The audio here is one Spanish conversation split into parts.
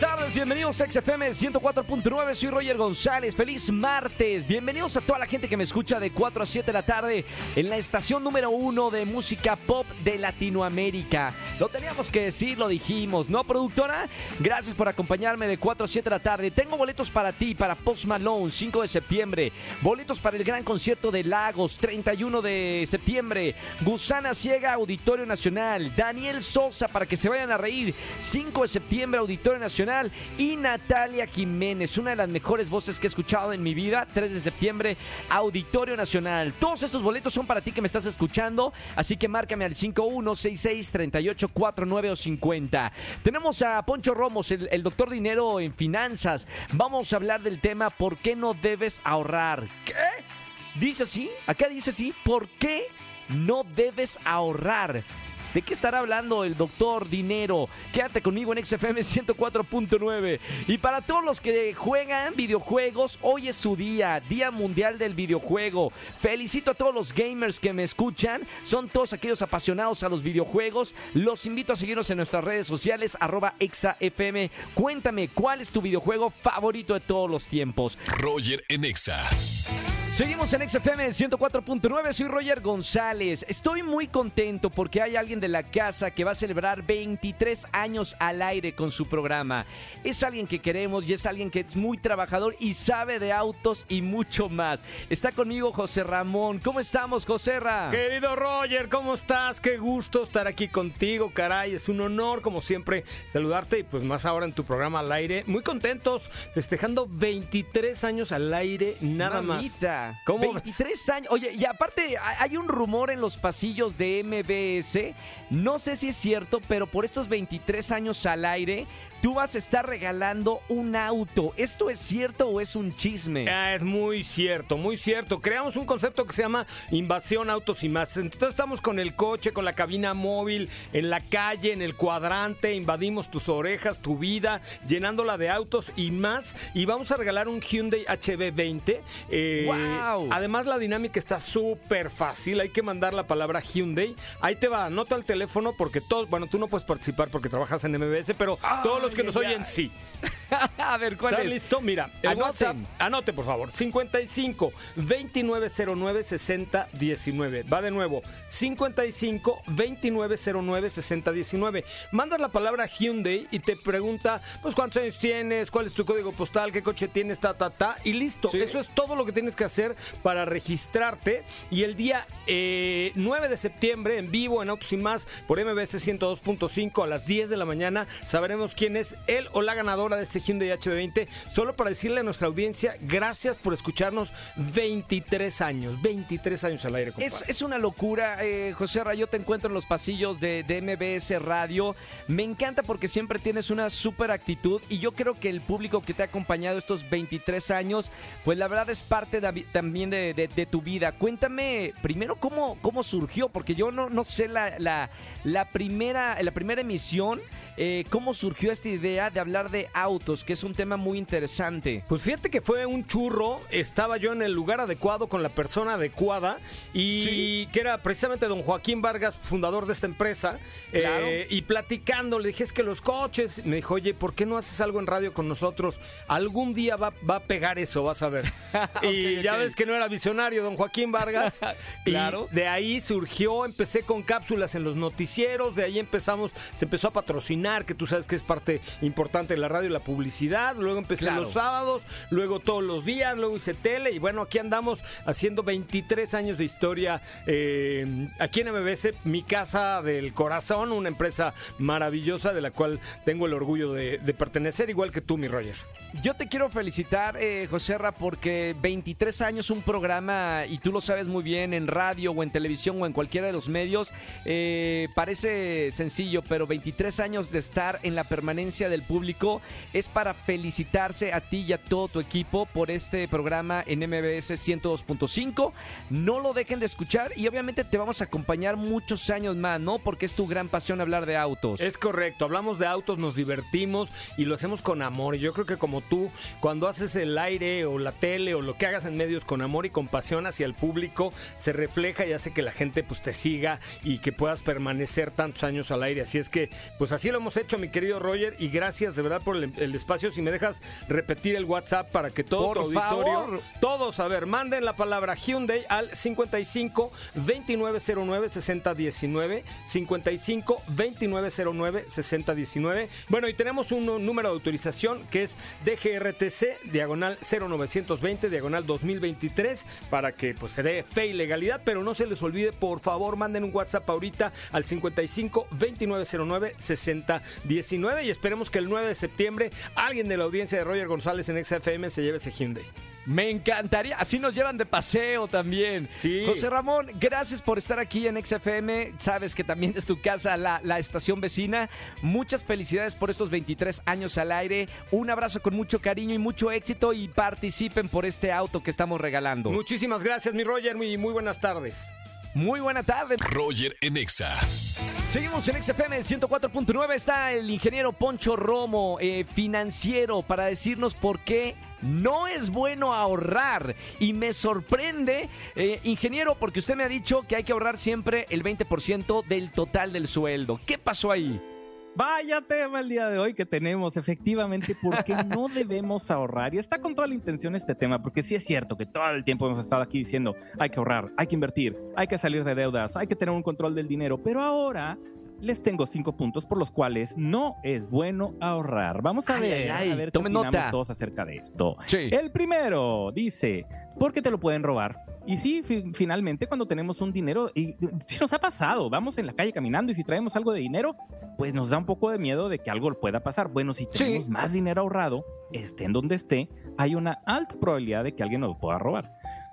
tardes, bienvenidos a XFM 104.9, soy Roger González, feliz martes, bienvenidos a toda la gente que me escucha de 4 a 7 de la tarde en la estación número 1 de música pop de Latinoamérica. Lo teníamos que decir, lo dijimos, ¿no, productora? Gracias por acompañarme de 4 a 7 de la tarde. Tengo boletos para ti, para Post Malone, 5 de septiembre, boletos para el gran concierto de Lagos, 31 de septiembre, Gusana Ciega, Auditorio Nacional, Daniel Sosa, para que se vayan a reír, 5 de septiembre, Auditorio Nacional y Natalia Jiménez, una de las mejores voces que he escuchado en mi vida, 3 de septiembre, Auditorio Nacional. Todos estos boletos son para ti que me estás escuchando, así que márcame al 51663849 o 50. Tenemos a Poncho Romos, el, el doctor dinero en finanzas. Vamos a hablar del tema ¿por qué no debes ahorrar? ¿Qué? Dice así, acá dice así, ¿por qué no debes ahorrar? ¿De qué estará hablando el doctor Dinero? Quédate conmigo en XFM 104.9. Y para todos los que juegan videojuegos, hoy es su día, Día Mundial del Videojuego. Felicito a todos los gamers que me escuchan. Son todos aquellos apasionados a los videojuegos. Los invito a seguirnos en nuestras redes sociales, arroba ExaFM. Cuéntame, ¿cuál es tu videojuego favorito de todos los tiempos? Roger en Exa. Seguimos en XFM 104.9, soy Roger González. Estoy muy contento porque hay alguien de la casa que va a celebrar 23 años al aire con su programa. Es alguien que queremos y es alguien que es muy trabajador y sabe de autos y mucho más. Está conmigo José Ramón. ¿Cómo estamos, José Ra? Querido Roger, ¿cómo estás? Qué gusto estar aquí contigo, caray. Es un honor, como siempre, saludarte y pues más ahora en tu programa al aire. Muy contentos, festejando 23 años al aire, nada Mamita. más. ¿Cómo 23 años. Oye, y aparte hay un rumor en los pasillos de MBS. No sé si es cierto, pero por estos 23 años al aire, tú vas a estar regalando un auto. ¿Esto es cierto o es un chisme? Ah, es muy cierto, muy cierto. Creamos un concepto que se llama invasión autos y más. Entonces estamos con el coche, con la cabina móvil, en la calle, en el cuadrante, invadimos tus orejas, tu vida, llenándola de autos y más. Y vamos a regalar un Hyundai HB20. Eh, ¡Guau! Además la dinámica está súper fácil. Hay que mandar la palabra Hyundai. Ahí te va, anota el teléfono porque todos, bueno, tú no puedes participar porque trabajas en MBS, pero todos los que nos oyen sí. a ver, ¿cuál ¿Estás es? listo? Mira, el Anoten. WhatsApp, anote por favor, 55 2909 6019. Va de nuevo, 55 2909 6019. Mandas la palabra Hyundai y te pregunta, pues cuántos años tienes, cuál es tu código postal, qué coche tienes, ta, ta, ta, y listo. Sí. Eso es todo lo que tienes que hacer para registrarte. Y el día eh, 9 de septiembre, en vivo, en Autos y Más, por MBS 102.5 a las 10 de la mañana, sabremos quién es él o la ganadora de este Hyundai HB20. Solo para decirle a nuestra audiencia, gracias por escucharnos 23 años, 23 años al aire. Es, es una locura, eh, José Ra, yo te encuentro en los pasillos de, de MBS Radio. Me encanta porque siempre tienes una súper actitud y yo creo que el público que te ha acompañado estos 23 años, pues la verdad es parte de- también de, de- de tu vida. Cuéntame primero cómo, cómo surgió, porque yo no, no sé la, la, la primera, la primera emisión, eh, cómo surgió esta idea de hablar de autos, que es un tema muy interesante. Pues fíjate que fue un churro, estaba yo en el lugar adecuado con la persona adecuada y Sí. que era precisamente don Joaquín Vargas, fundador de esta empresa, Claro. eh, y platicando, le dije, es que los coches, me dijo, oye, ¿por qué no haces algo en radio con nosotros? Algún día va, va a pegar eso, vas a ver. y ya ves que no era visionario don Joaquín Vargas. Claro. Y de ahí surgió, empecé con cápsulas en los noticieros, de ahí empezamos, se empezó a patrocinar, que tú sabes que es parte importante de la radio la publicidad, luego empecé Claro. los sábados, luego todos los días, luego hice tele y bueno, aquí andamos haciendo 23 años de historia eh, aquí en MBS, mi casa del corazón, una empresa maravillosa de la cual tengo el orgullo de, de pertenecer, igual que tú, mi Roger. Yo te quiero felicitar, eh, José Ra, porque 23 años un programa, y tú lo sabes muy bien, en radio o en televisión o en cualquiera de los medios, eh, parece sencillo, pero 23 años de estar en la permanencia del público es para felicitarse a ti y a todo tu equipo por este programa en MBS 102.5. No lo dejen de escuchar y obviamente te vamos a acompañar muchos años más, ¿no? Porque es tu gran pasión hablar de autos. Es correcto, hablamos de autos, nos divertimos y lo hacemos con amor. Yo creo que como tú, cuando haces el aire o la tele o lo que hagas en medios con amor y con pasión hacia el público, se refleja y hace que la gente pues te siga y que puedas permanecer tantos años al aire. Así es que, pues así lo hemos hecho, mi querido Roger, y gracias de verdad por el, el espacio. Si me dejas repetir el WhatsApp para que todo Por tu auditorio, favor. todos, a ver, manden la palabra Hyundai al 55 2909 6019 55 2909 6019. Bueno, y tenemos un número de autorización que es DGRTC diagonal 0920 diagonal 2023 para que pues se dé fe y legalidad, pero no se les olvide, por favor, manden un WhatsApp ahorita al 55 2909 6019 y esperemos que el 9 de septiembre alguien de la audiencia de Roger González en XFM se lleve ese Hyundai. Me encantaría. Así nos llevan de paseo también. Sí. José Ramón, gracias por estar aquí en XFM. Sabes que también es tu casa, la, la estación vecina. Muchas felicidades por estos 23 años al aire. Un abrazo con mucho cariño y mucho éxito y participen por este auto que estamos regalando. Muchísimas gracias, mi Roger, y muy buenas tardes. Muy buena tarde. Roger en Exa. Seguimos en XFM 104.9. Está el ingeniero Poncho Romo, eh, financiero, para decirnos por qué no es bueno ahorrar. Y me sorprende, eh, ingeniero, porque usted me ha dicho que hay que ahorrar siempre el 20% del total del sueldo. ¿Qué pasó ahí? Vaya tema el día de hoy que tenemos, efectivamente, porque no debemos ahorrar. Y está con toda la intención este tema, porque sí es cierto que todo el tiempo hemos estado aquí diciendo, hay que ahorrar, hay que invertir, hay que salir de deudas, hay que tener un control del dinero. Pero ahora les tengo cinco puntos por los cuales no es bueno ahorrar. Vamos a Ay, ver, ay, a ver qué opinamos nota. todos acerca de esto. Sí. El primero dice, porque te lo pueden robar. Y sí, fi- finalmente cuando tenemos un dinero, y si nos ha pasado, vamos en la calle caminando y si traemos algo de dinero, pues nos da un poco de miedo de que algo pueda pasar. Bueno, si tenemos Sí. más dinero ahorrado, esté en donde esté, hay una alta probabilidad de que alguien nos lo pueda robar.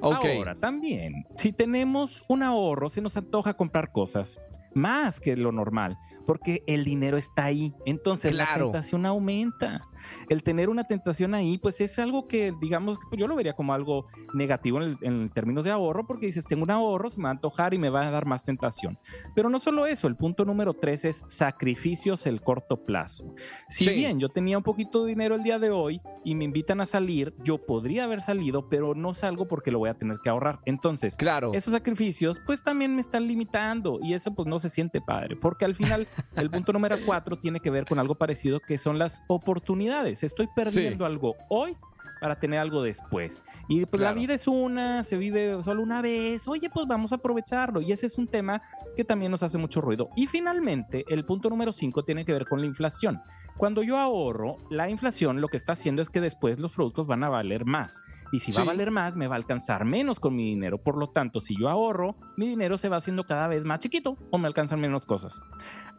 Ok. Ahora, también, si tenemos un ahorro, se nos antoja comprar cosas más que lo normal, porque el dinero está ahí. Entonces la Claro. tentación aumenta. El tener una tentación ahí, pues es algo que, digamos, yo lo vería como algo negativo en, el- en términos de ahorro, porque dices, tengo un ahorro, se me va a antojar y me va a dar más tentación. Pero no solo eso, el punto número tres es sacrificios el corto plazo. Si Sí. bien yo tenía un poquito de dinero el día de hoy y me invitan a salir, yo podría haber salido, pero no salgo porque lo voy a tener que ahorrar. Entonces, Claro. esos sacrificios pues también me están limitando y eso pues no se siente padre, porque al final el punto número cuatro tiene que ver con algo parecido que son las oportunidades. Estoy perdiendo algo hoy para tener algo después. Y pues la Claro. vida es una, se vive solo una vez, oye pues vamos a aprovecharlo y ese es un tema que también nos hace mucho ruido. Y finalmente el punto número cinco tiene que ver con la inflación. Cuando yo ahorro, la inflación lo que está haciendo es que después los productos van a valer más. Y si va Sí. a valer más, me va a alcanzar menos con mi dinero. Por lo tanto, si yo ahorro, mi dinero se va haciendo cada vez más chiquito o me alcanzan menos cosas.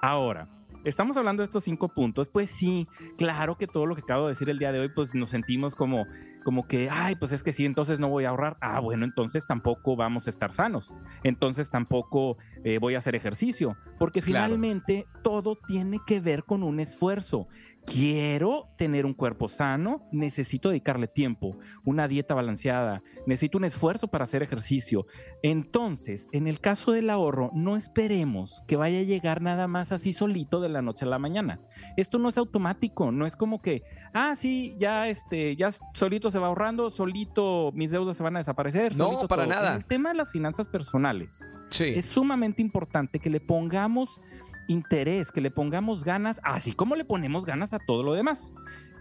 Ahora, estamos hablando de estos cinco puntos. Pues sí, claro que todo lo que acabo de decir el día de hoy, pues nos sentimos como, como que, ay, pues es que sí, entonces no voy a ahorrar. Ah, bueno, entonces tampoco vamos a estar sanos. Entonces tampoco eh, voy a hacer ejercicio. Porque Claro. finalmente todo tiene que ver con un esfuerzo. Quiero tener un cuerpo sano, necesito dedicarle tiempo, una dieta balanceada, necesito un esfuerzo para hacer ejercicio. Entonces, en el caso del ahorro, no esperemos que vaya a llegar nada más así solito de la noche a la mañana. Esto no es automático, no es como que, ah, sí, ya este, ya solito se va ahorrando, solito mis deudas se van a desaparecer. No, solito para todo. nada. En el tema de las finanzas personales, Sí. es sumamente importante que le pongamos interés, que le pongamos ganas, así como le ponemos ganas a todo lo demás.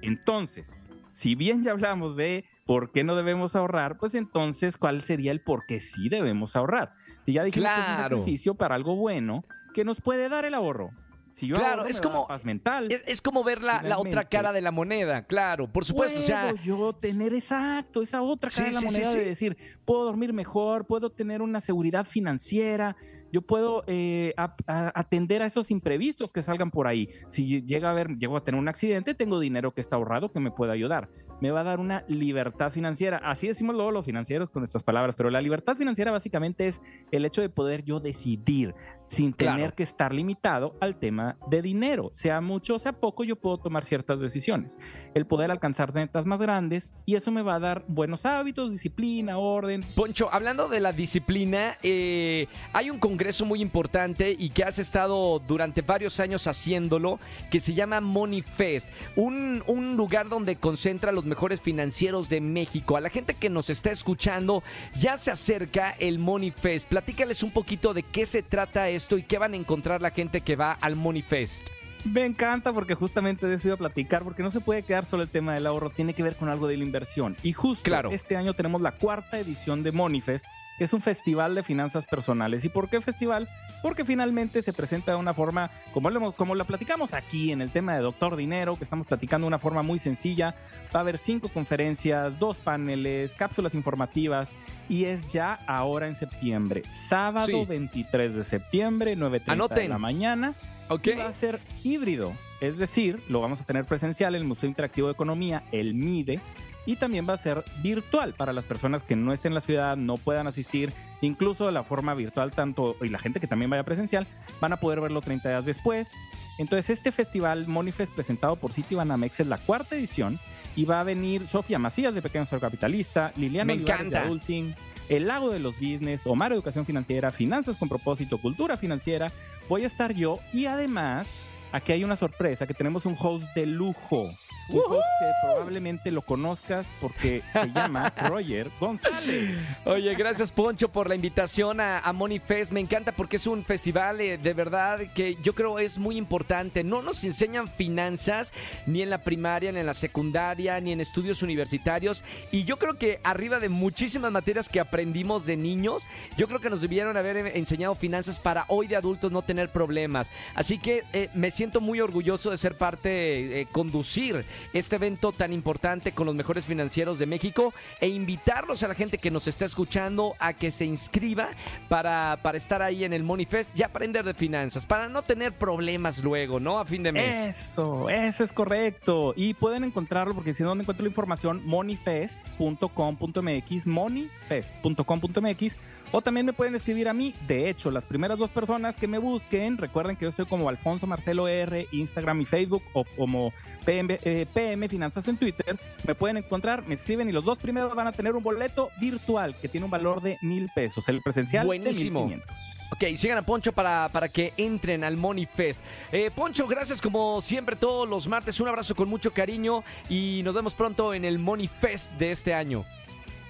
Entonces, si bien ya hablamos de por qué no debemos ahorrar, pues entonces, ¿cuál sería el por qué sí debemos ahorrar? Si ya dijimos que es un Claro. sacrificio para algo bueno, que nos puede dar el ahorro. Si yo Claro, ahorro, es como- paz mental. Es, es como ver la, la otra cara de la moneda, claro, por supuesto. O sea, puedo yo tener exacto esa otra Sí, cara de la sí, moneda sí. de decir puedo dormir mejor puedo tener una seguridad financiera yo puedo eh, a- a- atender a esos imprevistos que salgan por ahí. Si llega a haber, llego a tener un accidente, tengo dinero que está ahorrado que me puede ayudar. Me va a dar una libertad financiera. Así decimos luego los financieros con nuestras palabras, pero la libertad financiera básicamente es el hecho de poder yo decidir sin tener Claro. que estar limitado al tema de dinero. Sea mucho o sea poco, yo puedo tomar ciertas decisiones. El poder alcanzar metas más grandes y eso me va a dar buenos hábitos, disciplina, orden. Poncho, hablando de la disciplina, eh, hay un congreso muy importante y que has estado durante varios años haciéndolo, que se llama Money Fest, un, un lugar donde concentra a los mejores financieros de México. A la gente que nos está escuchando, ya se acerca el Money Fest. Platícales un poquito de qué se trata esto y qué van a encontrar la gente que va al Money Fest. Me encanta porque justamente de eso iba a platicar, porque no se puede quedar solo el tema del ahorro, tiene que ver con algo de la inversión. Y justo Claro. este año tenemos la cuarta edición de Monifest, es un festival de finanzas personales. ¿Y por qué festival? Porque finalmente se presenta de una forma, como, lo, como la platicamos aquí en el tema de Doctor Dinero, que estamos platicando de una forma muy sencilla. Va a haber cinco conferencias, dos paneles, cápsulas informativas, y es ya ahora en septiembre. Sábado Sí. 23 de septiembre, 9.30 de la mañana. ¿Ok? Y va a ser híbrido, es decir, lo vamos a tener presencial en el Museo Interactivo de Economía, el MIDE, y también va a ser virtual para las personas que no estén en la ciudad, no puedan asistir, incluso de la forma virtual, tanto y la gente que también vaya presencial, van a poder verlo 30 días después. Entonces, este festival Monifest presentado por Citibanamex es la cuarta edición y va a venir Sofía Macías de Pequeño Ser Capitalista, Liliana Olivares de Adulting, El Lago de los Business, Omar Educación Financiera, Finanzas con Propósito, Cultura Financiera. Voy a estar yo y además aquí hay una sorpresa que tenemos un host de lujo. Un host que probablemente lo conozcas porque se llama Roger González. Oye, gracias Poncho por la invitación a, a Money Fest. Me encanta porque es un festival eh, de verdad que yo creo es muy importante. No nos enseñan finanzas ni en la primaria, ni en la secundaria, ni en estudios universitarios. Y yo creo que arriba de muchísimas materias que aprendimos de niños, yo creo que nos debieron haber enseñado finanzas para hoy de adultos no tener problemas. Así que eh, me siento muy orgulloso de ser parte, eh, conducir este evento tan importante con los mejores financieros de México e invitarlos a la gente que nos está escuchando a que se inscriba para, para estar ahí en el Money Fest y aprender de finanzas, para no tener problemas luego, ¿no? A fin de mes. Eso, eso es correcto. Y pueden encontrarlo, porque si no, encuentro la información, moneyfest.com.mx, moneyfest.com.mx, o también me pueden escribir a mí. De hecho, las primeras dos personas que me busquen, recuerden que yo estoy como Alfonso Marcelo R, Instagram y Facebook, o como PM, eh, PM Finanzas en Twitter, me pueden encontrar, me escriben y los dos primeros van a tener un boleto virtual que tiene un valor de mil pesos, el presencial Buenísimo. de 1500. Ok, sigan a Poncho para, para que entren al Money Fest. Eh, Poncho, gracias como siempre todos los martes. Un abrazo con mucho cariño y nos vemos pronto en el Money Fest de este año.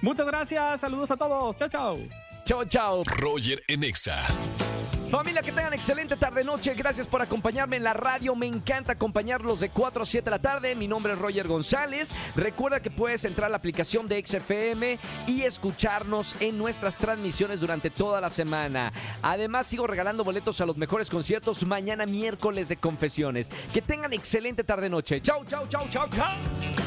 Muchas gracias, saludos a todos, chao, chao. Chao, chao. Roger en Exa. Familia, que tengan excelente tarde-noche. Gracias por acompañarme en la radio. Me encanta acompañarlos de 4 a 7 de la tarde. Mi nombre es Roger González. Recuerda que puedes entrar a la aplicación de XFM y escucharnos en nuestras transmisiones durante toda la semana. Además, sigo regalando boletos a los mejores conciertos mañana miércoles de confesiones. Que tengan excelente tarde-noche. Chau, chau, chau, chau, chau.